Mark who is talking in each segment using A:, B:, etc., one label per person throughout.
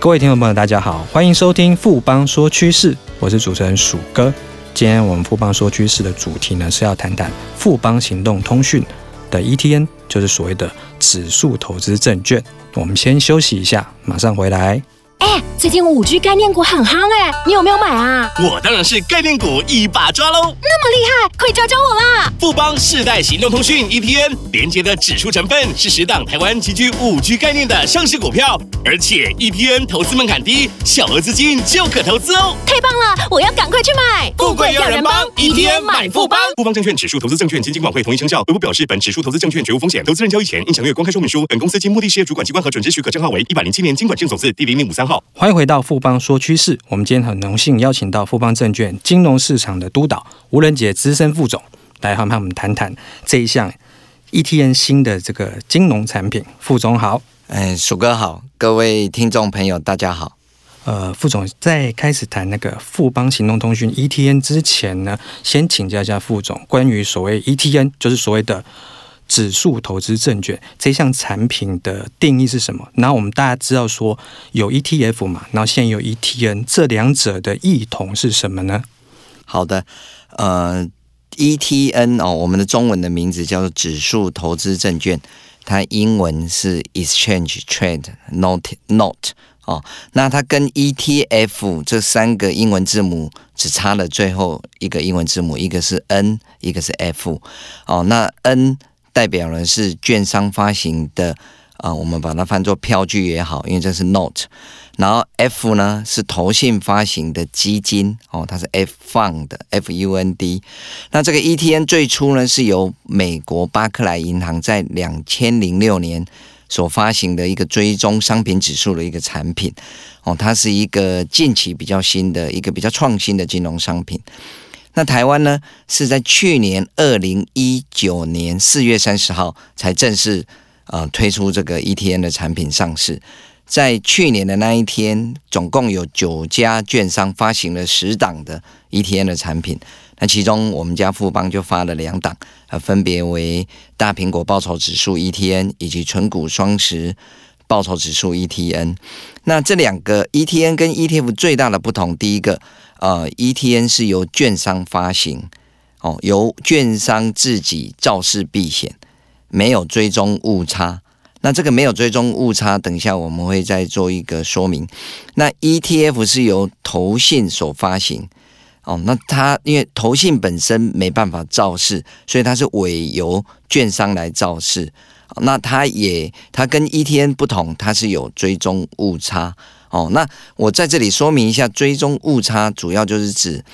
A: 各位听众朋友，大家好，欢迎收听富邦说趋势，我是主持人鼠哥。今天我们富邦说趋势的主题呢，是要谈谈富邦行动通讯的 ETN，就是所谓的指数投资证券。我们先休息一下，马上回来。
B: 哎，最近五 G 概念股很夯哎，你有没有买啊？
C: 我当然是概念股一把抓喽！那么
B: 厉害，快教教我啦！
C: 富邦世代行动通讯 ETN 连接的指数成分是十档台湾极具五 G 概念的上市股票，而且 ETN 投资门槛低，小额资金就可投资哦！
B: 太棒了，我要赶快去买！
C: 富贵要人帮，ETN 买富邦。富邦证券指数投资证券经金管会同意生效。微博表示，本指数投资证券绝无风险，投资人交易前应详阅公开说明书。本公司经目的事业主管机关核准之许可证号为一百零七年金管证总字第零零五三号。
A: 欢迎回到富邦说趋势，我们今天很荣幸邀请到富邦证券金融市场的督导吴仁杰资深副总来和我们谈谈这一项 ETN 新的这个金融产品。副总好，
D: 嗯，鼠哥好，各位听众朋友大家好。
A: 呃，副总在开始谈那个富邦行动通讯 ETN 之前呢，先请教一下副总关于所谓 ETN，就是所谓的。指数投资证券这项产品的定义是什么？然后我们大家知道说有 ETF 嘛，然后现在有 ETN，这两者的异同是什么呢？
D: 好的，呃，ETN 哦，我们的中文的名字叫做指数投资证券，它英文是 Exchange Trade Note Note 哦，那它跟 ETF 这三个英文字母只差了最后一个英文字母，一个是 N，一个是 F 哦，那 N。代表人是券商发行的，啊、我们把它翻作票据也好，因为这是 note。然后 F 呢是投信发行的基金哦，它是 F fund，F U N D。那这个 ETN 最初呢是由美国巴克莱银行在两千零六年所发行的一个追踪商品指数的一个产品哦，它是一个近期比较新的一个比较创新的金融商品。那台湾呢，是在去年二零一九年四月三十号才正式呃推出这个 ETN 的产品上市。在去年的那一天，总共有九家券商发行了十档的 ETN 的产品。那其中我们家富邦就发了两档，呃，分别为大苹果报酬指数 ETN 以及存股双十报酬指数 ETN。那这两个 ETN 跟 ETF 最大的不同，第一个。呃，ETN 是由券商发行，哦，由券商自己造势避险，没有追踪误差。那这个没有追踪误差，等一下我们会再做一个说明。那 ETF 是由投信所发行，哦，那它因为投信本身没办法造势，所以它是委由券商来造势。那它也，它跟 ETN 不同，它是有追踪误差。哦，那我在这里说明一下，追踪误差主要就是指，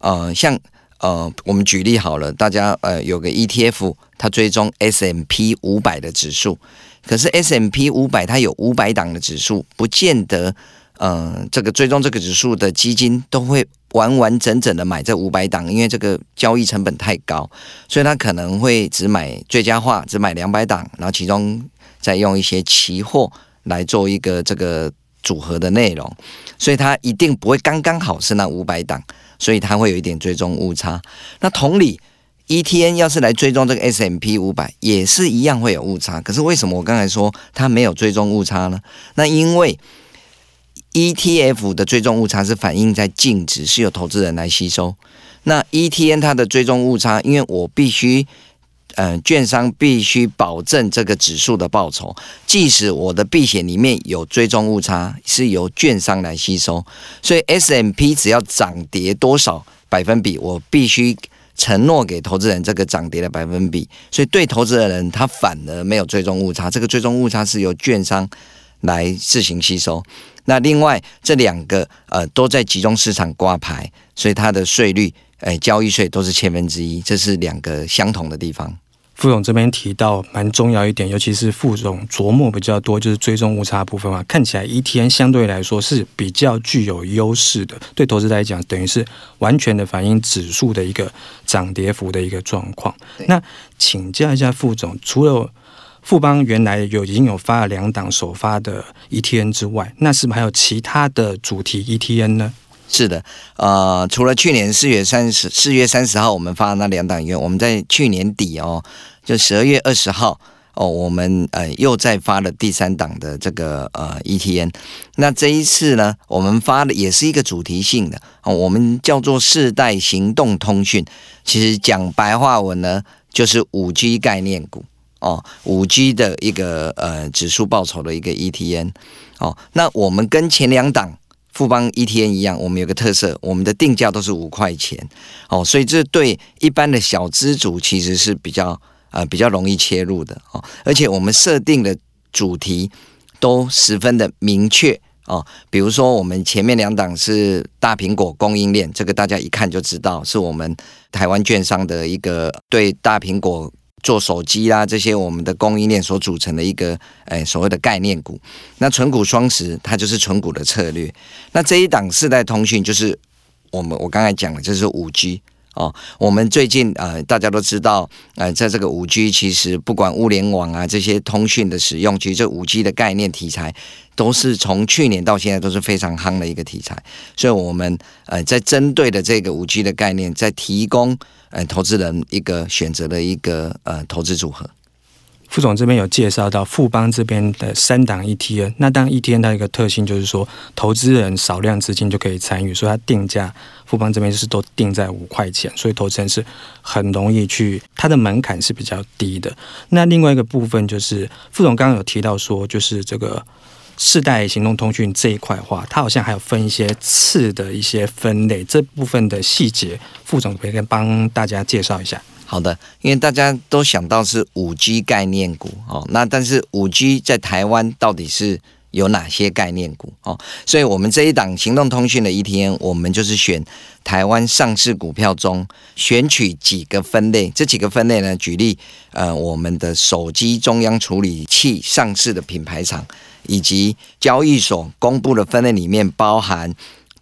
D: 呃，像呃，我们举例好了，大家呃有个 ETF，它追踪 S M P 五百的指数，可是 S M P 五百它有五百档的指数，不见得，呃，这个追踪这个指数的基金都会完完整整的买这五百档，因为这个交易成本太高，所以他可能会只买最佳化，只买两百档，然后其中再用一些期货来做一个这个。组合的内容，所以它一定不会刚刚好是那五百档，所以它会有一点追踪误差。那同理，ETN 要是来追踪这个 S M P 五百，也是一样会有误差。可是为什么我刚才说它没有追踪误差呢？那因为 ETF 的追踪误差是反映在净值，是由投资人来吸收。那 ETN 它的追踪误差，因为我必须。嗯、呃，券商必须保证这个指数的报酬，即使我的避险里面有追踪误差，是由券商来吸收。所以 S&P 只要涨跌多少百分比，我必须承诺给投资人这个涨跌的百分比。所以对投资人，他反而没有追踪误差，这个追踪误差是由券商来自行吸收。那另外这两个呃都在集中市场挂牌，所以它的税率，哎、呃，交易税都是千分之一，这是两个相同的地方。
A: 副总这边提到蛮重要一点，尤其是副总琢磨比较多，就是追踪误差部分嘛。看起来 ETN 相对来说是比较具有优势的，对投资来讲，等于是完全的反映指数的一个涨跌幅的一个状况。那请教一下副总，除了富邦原来有已经有发了两档首发的 ETN 之外，那是不是还有其他的主题 ETN 呢？
D: 是的，呃，除了去年四月三十四月三十号我们发的那两档以外，我们在去年底哦，就十二月二十号哦，我们呃又再发了第三档的这个呃 ETN。那这一次呢，我们发的也是一个主题性的哦，我们叫做世代行动通讯。其实讲白话文呢，就是五 G 概念股哦，五 G 的一个呃指数报酬的一个 ETN 哦。那我们跟前两档。富邦 ETN 一样，我们有个特色，我们的定价都是五块钱哦，所以这对一般的小资族其实是比较呃比较容易切入的哦，而且我们设定的主题都十分的明确哦，比如说我们前面两档是大苹果供应链，这个大家一看就知道是我们台湾券商的一个对大苹果。做手机啦，这些我们的供应链所组成的一个，诶，所谓的概念股。那纯股双十，它就是纯股的策略。那这一档四代通讯，就是我们我刚才讲的，就是五 G 哦。我们最近呃，大家都知道，呃，在这个五 G，其实不管物联网啊这些通讯的使用，其实这五 G 的概念题材，都是从去年到现在都是非常夯的一个题材。所以，我们呃，在针对的这个五 G 的概念，在提供。呃，投资人一个选择的一个呃投资组合。
A: 副总这边有介绍到富邦这边的三档 ETN，那当 ETN 它一个特性就是说，投资人少量资金就可以参与，所以它定价富邦这边就是都定在五块钱，所以投资人是很容易去，它的门槛是比较低的。那另外一个部分就是副总刚刚有提到说，就是这个。世代行动通讯这一块话，它好像还有分一些次的一些分类，这部分的细节，副总可以帮大家介绍一下。
D: 好的，因为大家都想到是五 G 概念股哦，那但是五 G 在台湾到底是有哪些概念股哦？所以我们这一档行动通讯的 ETN，我们就是选台湾上市股票中选取几个分类，这几个分类呢，举例呃，我们的手机中央处理器上市的品牌厂。以及交易所公布的分类里面包含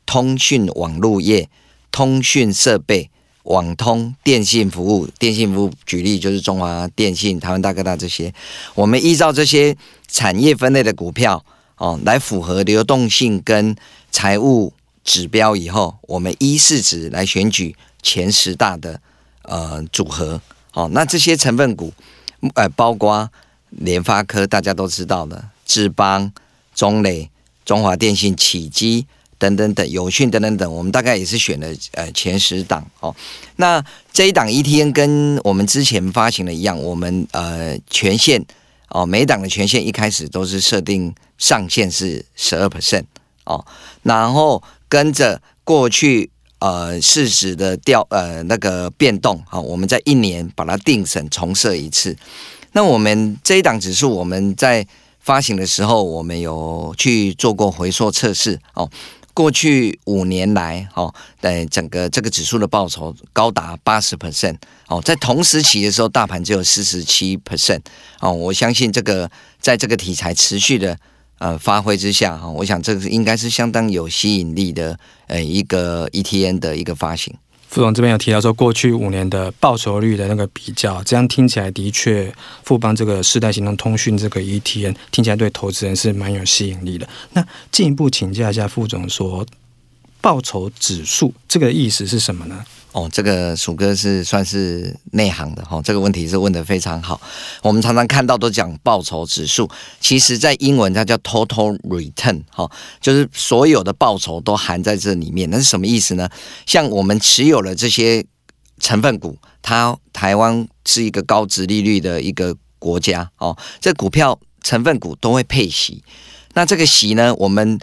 D: 通讯网络业、通讯设备、网通、电信服务。电信服务举例就是中华电信、台湾大哥大这些。我们依照这些产业分类的股票哦，来符合流动性跟财务指标以后，我们依市值来选举前十大的呃组合。哦，那这些成分股呃，包括联发科，大家都知道的。智邦、中磊、中华电信、启基等等等，友讯等等等，我们大概也是选了呃前十档哦。那这一档 ETN 跟我们之前发行的一样，我们呃权限哦，每档的权限一开始都是设定上限是十二 percent 哦，然后跟着过去呃市值的调呃那个变动啊、哦，我们在一年把它定审重设一次。那我们这一档指数我们在发行的时候，我们有去做过回溯测试哦。过去五年来，哦，在整个这个指数的报酬高达八十 percent 哦。在同时期的时候，大盘只有四十七 percent 哦。我相信这个在这个题材持续的呃发挥之下，哈，我想这个应该是相当有吸引力的呃一个 ETN 的一个发行。
A: 副总这边有提到说，过去五年的报酬率的那个比较，这样听起来的确，富邦这个世代行动通讯这个 ETN 听起来对投资人是蛮有吸引力的。那进一步请教一下副总说，报酬指数这个意思是什么呢？
D: 哦，这个鼠哥是算是内行的哈、这个问题是问得非常好。我们常常看到都讲报酬指数，其实在英文它叫 total return 哈、哦，就是所有的报酬都含在这里面。那是什么意思呢？像我们持有了这些成分股，它台湾是一个高值利率的一个国家哦，这股票成分股都会配息。那这个息呢，我们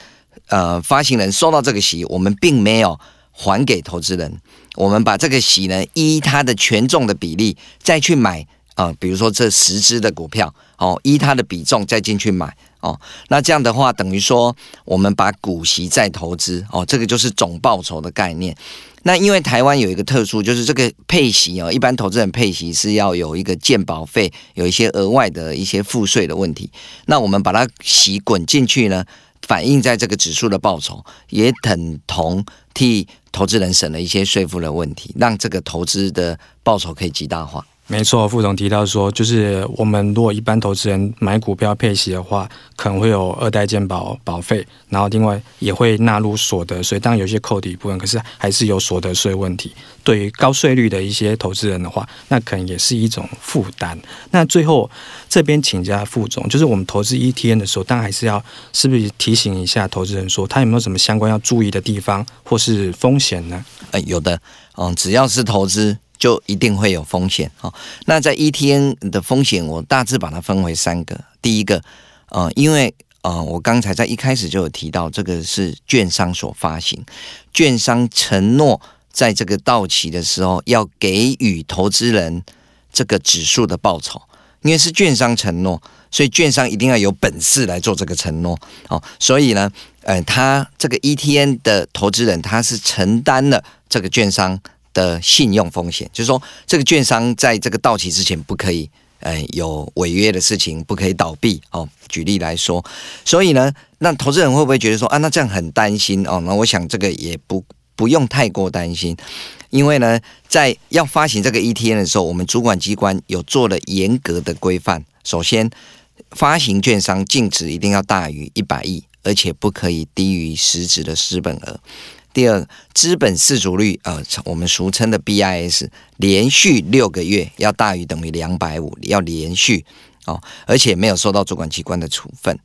D: 呃发行人收到这个息，我们并没有还给投资人。我们把这个息呢，依它的权重的比例再去买啊、呃，比如说这十只的股票哦，依它的比重再进去买哦，那这样的话等于说我们把股息再投资哦，这个就是总报酬的概念。那因为台湾有一个特殊，就是这个配息哦，一般投资人配息是要有一个鉴保费，有一些额外的一些赋税的问题。那我们把它息滚进去呢，反映在这个指数的报酬，也等同替投资人省了一些税负的问题，让这个投资的报酬可以极大化。
A: 没错，副总提到说，就是我们如果一般投资人买股票配息的话，可能会有二代健保保费，然后另外也会纳入所得税，当然有些扣抵部分，可是还是有所得税问题。对于高税率的一些投资人的话，那可能也是一种负担。那最后这边请教副总，就是我们投资 ETN 的时候，当然还是要是不是提醒一下投资人说，他有没有什么相关要注意的地方或是风险呢？
D: 呃，有的，嗯，只要是投资。就一定会有风险哈。那在 ETN 的风险，我大致把它分为三个。第一个，呃，因为呃，我刚才在一开始就有提到，这个是券商所发行，券商承诺在这个到期的时候要给予投资人这个指数的报酬，因为是券商承诺，所以券商一定要有本事来做这个承诺。哦，所以呢，呃，他这个 ETN 的投资人他是承担了这个券商。的信用风险，就是说，这个券商在这个到期之前不可以，呃，有违约的事情，不可以倒闭哦。举例来说，所以呢，那投资人会不会觉得说啊，那这样很担心哦？那我想这个也不不用太过担心，因为呢，在要发行这个 ETN 的时候，我们主管机关有做了严格的规范。首先，发行券商净值一定要大于一百亿，而且不可以低于实质的资本额。第二，资本市足率，呃，我们俗称的 BIS，连续六个月要大于等于两百五，要连续哦，而且没有受到主管机关的处分，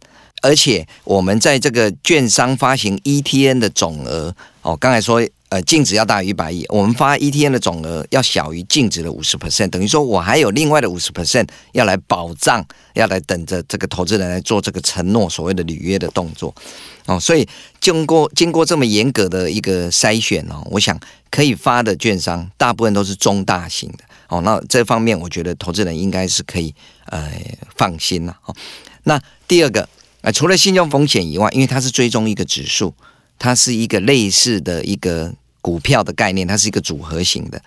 D: 而且我们在这个券商发行 ETN 的总额，哦，刚才说。呃，净值要大于一百亿，我们发 ETN 的总额要小于净值的五十 percent，等于说我还有另外的五十 percent 要来保障，要来等着这个投资人来做这个承诺，所谓的履约的动作。哦，所以经过经过这么严格的一个筛选哦，我想可以发的券商大部分都是中大型的。哦，那这方面我觉得投资人应该是可以呃放心了。哦，那第二个呃，除了信用风险以外，因为它是追踪一个指数。它是一个类似的一个股票的概念，它是一个组合型的，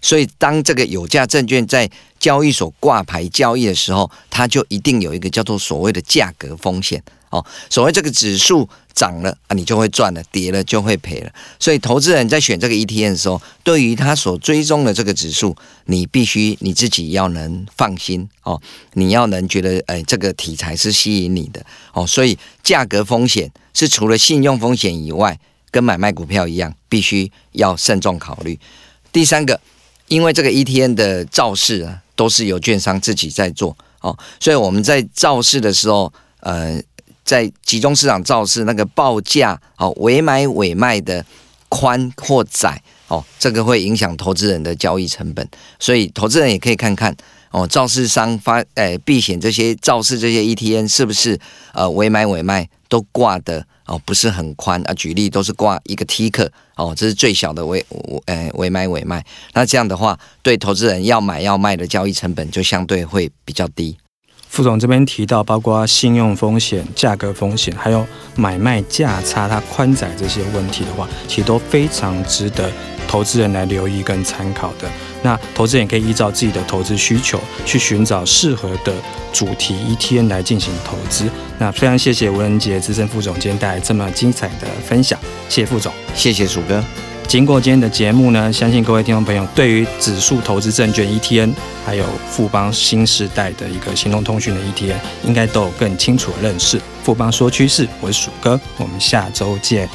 D: 所以当这个有价证券在交易所挂牌交易的时候，它就一定有一个叫做所谓的价格风险。哦，所谓这个指数涨了啊，你就会赚了；跌了就会赔了。所以投资人在选这个 ETN 的时候，对于他所追踪的这个指数，你必须你自己要能放心哦，你要能觉得哎，这个题材是吸引你的哦。所以价格风险是除了信用风险以外，跟买卖股票一样，必须要慎重考虑。第三个，因为这个 ETN 的造市啊，都是由券商自己在做哦，所以我们在造市的时候，呃。在集中市场造市那个报价哦，委买委卖的宽或窄哦，这个会影响投资人的交易成本，所以投资人也可以看看哦，造市商发诶避险这些造市这些 ETN 是不是呃委买委卖都挂的哦不是很宽啊？举例都是挂一个 tick 哦，这是最小的委诶委买委卖，那这样的话对投资人要买要卖的交易成本就相对会比较低。
A: 副总这边提到，包括信用风险、价格风险，还有买卖价差它宽窄这些问题的话，其实都非常值得投资人来留意跟参考的。那投资人也可以依照自己的投资需求，去寻找适合的主题 ETN 来进行投资。那非常谢谢吴仁杰资深副总今天带来这么精彩的分享，谢谢副总，
D: 谢谢鼠哥。
A: 经过今天的节目呢，相信各位听众朋友对于指数投资证券 ETN，还有富邦新时代的一个行动通讯的 ETN，应该都有更清楚的认识。富邦说趋势，我是鼠哥，我们下周见。